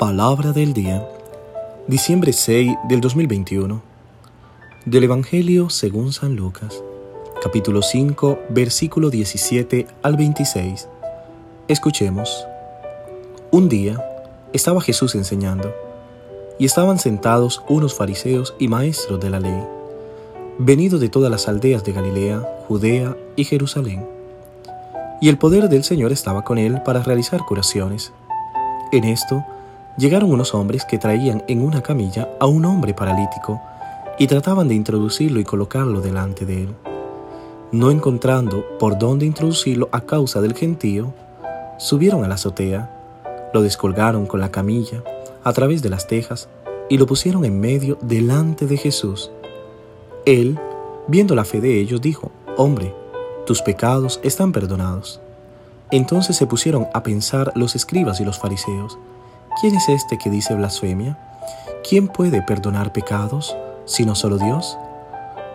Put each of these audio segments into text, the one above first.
Palabra del día, diciembre 6 del 2021, del Evangelio según San Lucas, capítulo 5, versículo 17 al 26. Escuchemos. Un día estaba Jesús enseñando, y estaban sentados unos fariseos y maestros de la ley, venidos de todas las aldeas de Galilea, Judea y Jerusalén. Y el poder del Señor estaba con él para realizar curaciones. En esto, llegaron unos hombres que traían en una camilla a un hombre paralítico y trataban de introducirlo y colocarlo delante de él. No encontrando por dónde introducirlo a causa del gentío, subieron a la azotea, lo descolgaron con la camilla a través de las tejas y lo pusieron en medio delante de Jesús. Él, viendo la fe de ellos, dijo, Hombre, tus pecados están perdonados. Entonces se pusieron a pensar los escribas y los fariseos, ¿quién es este que dice blasfemia? ¿Quién puede perdonar pecados sino solo Dios?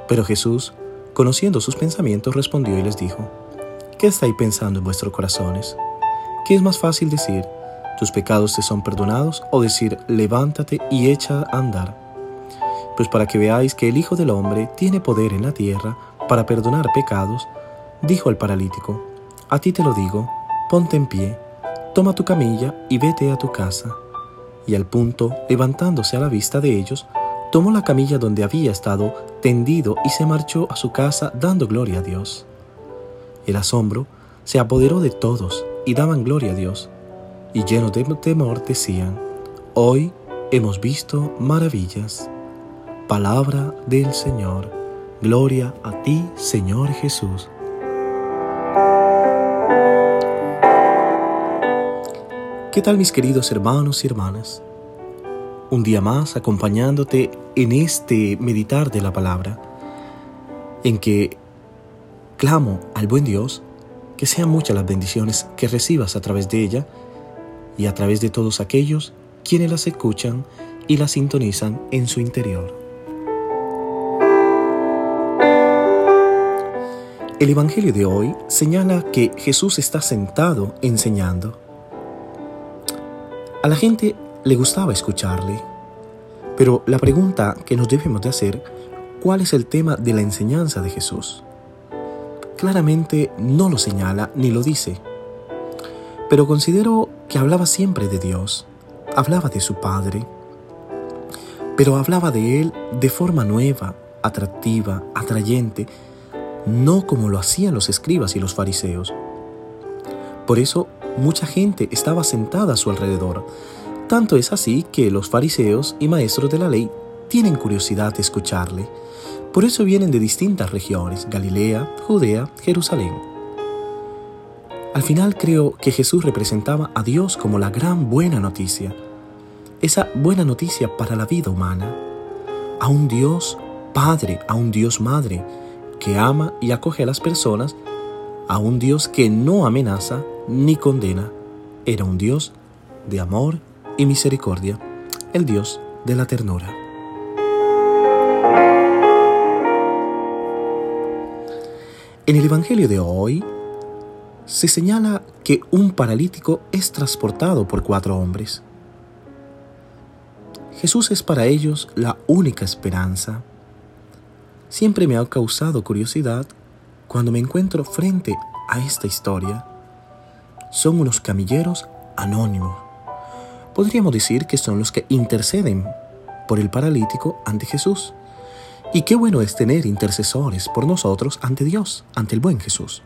Pero Jesús, conociendo sus pensamientos, respondió y les dijo, ¿qué estáis pensando en vuestros corazones? ¿Qué es más fácil decir, tus pecados te son perdonados o decir, levántate y echa a andar? Pues para que veáis que el Hijo del Hombre tiene poder en la tierra para perdonar pecados, dijo al paralítico, a ti te lo digo, ponte en pie toma tu camilla y vete a tu casa. Y al punto, levantándose a la vista de ellos, tomó la camilla donde había estado tendido y se marchó a su casa dando gloria a Dios. El asombro se apoderó de todos y daban gloria a Dios. Y llenos de temor decían, hoy hemos visto maravillas. Palabra del Señor. Gloria a ti, Señor Jesús. ¿Qué tal mis queridos hermanos y hermanas? Un día más acompañándote en este meditar de la palabra, en que clamo al buen Dios que sean muchas las bendiciones que recibas a través de ella y a través de todos aquellos quienes las escuchan y las sintonizan en su interior. El Evangelio de hoy señala que Jesús está sentado enseñando a la gente le gustaba escucharle, pero la pregunta que nos debemos de hacer, ¿cuál es el tema de la enseñanza de Jesús? Claramente no lo señala ni lo dice, pero considero que hablaba siempre de Dios, hablaba de su Padre, pero hablaba de Él de forma nueva, atractiva, atrayente, no como lo hacían los escribas y los fariseos. Por eso mucha gente estaba sentada a su alrededor. Tanto es así que los fariseos y maestros de la ley tienen curiosidad de escucharle. Por eso vienen de distintas regiones, Galilea, Judea, Jerusalén. Al final creo que Jesús representaba a Dios como la gran buena noticia, esa buena noticia para la vida humana, a un Dios Padre, a un Dios Madre, que ama y acoge a las personas, a un Dios que no amenaza ni condena. Era un Dios de amor y misericordia, el Dios de la ternura. En el Evangelio de hoy se señala que un paralítico es transportado por cuatro hombres. Jesús es para ellos la única esperanza. Siempre me ha causado curiosidad cuando me encuentro frente a esta historia son unos camilleros anónimos. Podríamos decir que son los que interceden por el paralítico ante Jesús. Y qué bueno es tener intercesores por nosotros ante Dios, ante el buen Jesús.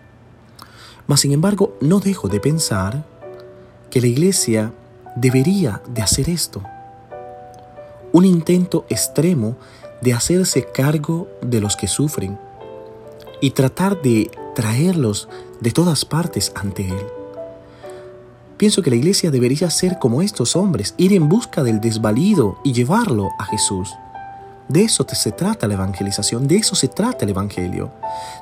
Mas sin embargo, no dejo de pensar que la iglesia debería de hacer esto. Un intento extremo de hacerse cargo de los que sufren y tratar de traerlos de todas partes ante Él. Pienso que la iglesia debería ser como estos hombres, ir en busca del desvalido y llevarlo a Jesús. De eso se trata la evangelización, de eso se trata el Evangelio.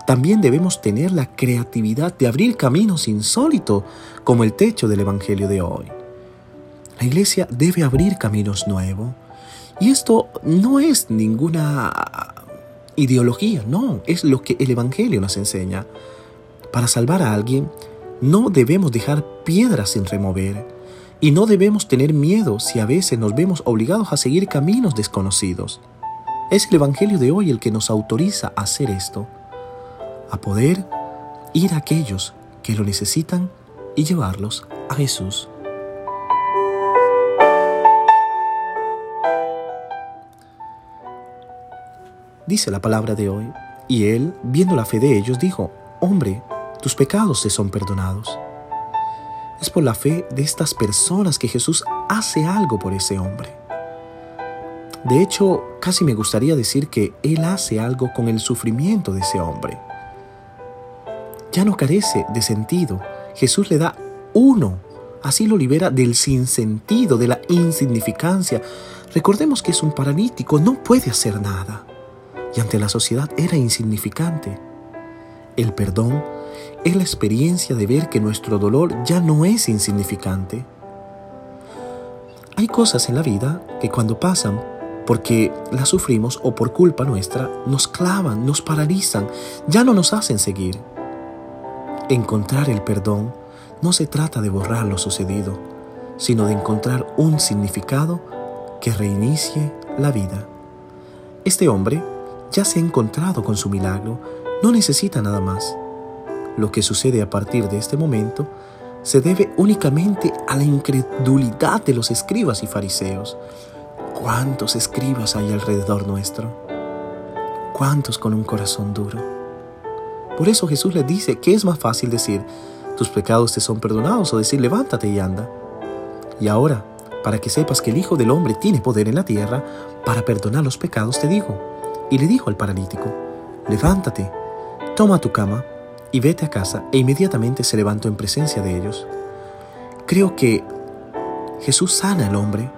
También debemos tener la creatividad de abrir caminos insólitos como el techo del Evangelio de hoy. La iglesia debe abrir caminos nuevos. Y esto no es ninguna ideología, no, es lo que el Evangelio nos enseña. Para salvar a alguien no debemos dejar piedras sin remover. Y no debemos tener miedo si a veces nos vemos obligados a seguir caminos desconocidos. Es el Evangelio de hoy el que nos autoriza a hacer esto, a poder ir a aquellos que lo necesitan y llevarlos a Jesús. Dice la palabra de hoy, y él, viendo la fe de ellos, dijo, Hombre, tus pecados te son perdonados. Es por la fe de estas personas que Jesús hace algo por ese hombre. De hecho, casi me gustaría decir que Él hace algo con el sufrimiento de ese hombre. Ya no carece de sentido. Jesús le da uno. Así lo libera del sinsentido, de la insignificancia. Recordemos que es un paralítico, no puede hacer nada. Y ante la sociedad era insignificante. El perdón es la experiencia de ver que nuestro dolor ya no es insignificante. Hay cosas en la vida que cuando pasan, porque las sufrimos o por culpa nuestra, nos clavan, nos paralizan, ya no nos hacen seguir. Encontrar el perdón no se trata de borrar lo sucedido, sino de encontrar un significado que reinicie la vida. Este hombre ya se ha encontrado con su milagro, no necesita nada más. Lo que sucede a partir de este momento se debe únicamente a la incredulidad de los escribas y fariseos. ¿Cuántos escribas hay alrededor nuestro? ¿Cuántos con un corazón duro? Por eso Jesús le dice que es más fácil decir, tus pecados te son perdonados o decir, levántate y anda. Y ahora, para que sepas que el Hijo del Hombre tiene poder en la tierra para perdonar los pecados, te digo. Y le dijo al paralítico, levántate, toma tu cama y vete a casa, e inmediatamente se levantó en presencia de ellos. Creo que Jesús sana al hombre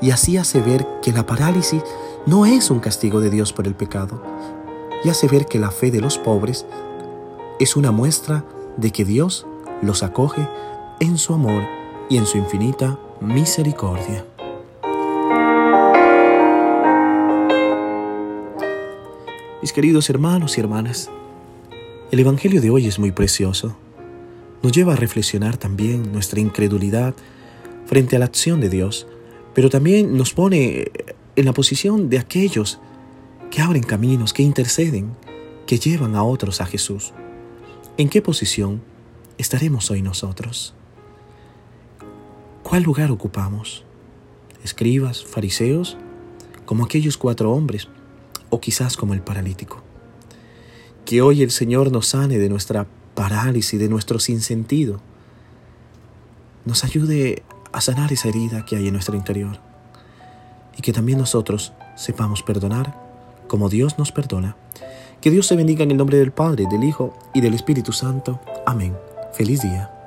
y así hace ver que la parálisis no es un castigo de Dios por el pecado, y hace ver que la fe de los pobres es una muestra de que Dios los acoge en su amor y en su infinita misericordia. Mis queridos hermanos y hermanas, el Evangelio de hoy es muy precioso. Nos lleva a reflexionar también nuestra incredulidad frente a la acción de Dios, pero también nos pone en la posición de aquellos que abren caminos, que interceden, que llevan a otros a Jesús. ¿En qué posición estaremos hoy nosotros? ¿Cuál lugar ocupamos? ¿Escribas, fariseos, como aquellos cuatro hombres, o quizás como el paralítico? Que hoy el Señor nos sane de nuestra parálisis, de nuestro sinsentido. Nos ayude a sanar esa herida que hay en nuestro interior. Y que también nosotros sepamos perdonar como Dios nos perdona. Que Dios se bendiga en el nombre del Padre, del Hijo y del Espíritu Santo. Amén. Feliz día.